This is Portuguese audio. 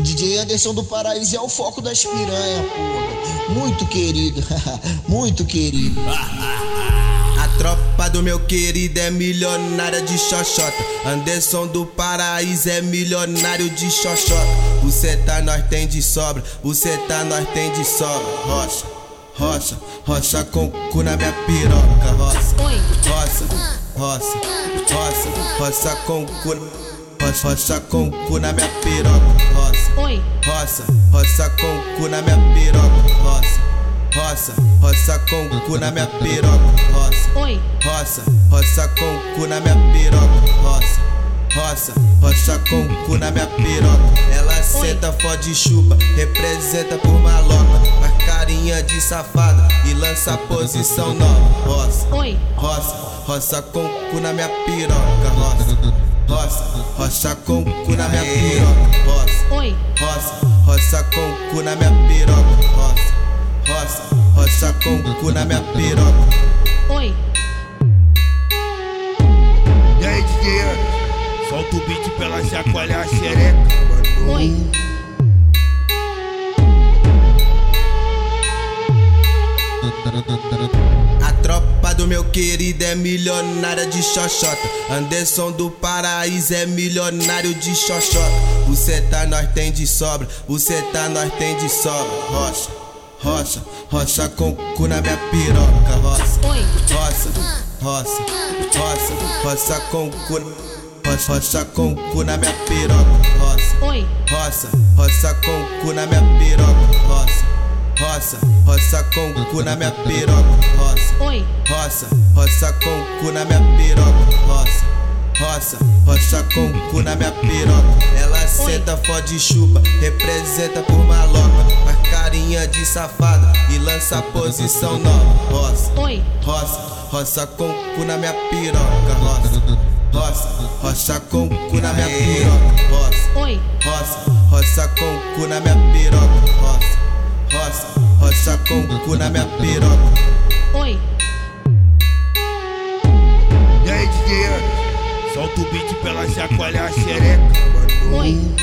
DJ Anderson do Paraíso é o foco das piranha, porra. Muito querido, muito querido. A tropa do meu querido é milionária de xoxota. Anderson do Paraíso é milionário de xoxota. Você tá, nós tem de sobra. Você tá, nós tem de sobra. Rocha, rocha, rocha com cu na minha piroca. Roça, roça, roça, roça, roça com cu. Roça, roça com cu na minha piroca. Roça, roça, roça com cu na minha piroca. Roça, roça, roça com cu na minha piroca. Roça, roça, roça com cu na minha piroca. Roça, roça, roça com cu na minha piroca. Ela senta, fode chupa, representa por maloca. A carinha de safada e lança posição nova. Roça, roça, roça com cu na minha piroca. Roça roça, roça com cu na minha piroca, roça, roça, roça com cu na minha piroca, roça, roça, roça com cu na minha piroca. Oi. E aí, DJ, solta o beat pra ela chacoalhar a xereca, mano. Oi. Tropa do meu querido é milionária de xoxota. Anderson do Paraíso é milionário de xoxota. Você tá, nós tem de sobra. Você tá, nós tem de sobra. Rocha, rocha, rocha com cu na minha piroca. Roça, roça, roça, roça, roça com cu. Roça, roça com cu na minha piroca. Roça, roça, roça com cu na minha piroca. Roça roça, roça com cu na minha piroca, roça, roça, roça com cu na minha piroca, roça, roça, roça com cu na minha piroca. Ela senta, fode chupa, representa por maloca, a carinha de safada e lança posição nova, roça, roça, roça com cu na minha piroca, roça. Roça, roça com cu na minha piroca, roça, roça, roça com cu na minha cabeça com o cu na minha piroca. Oi. E aí, DJ Solta o beat pra ela chacoalhar a xereca, mano. Oi.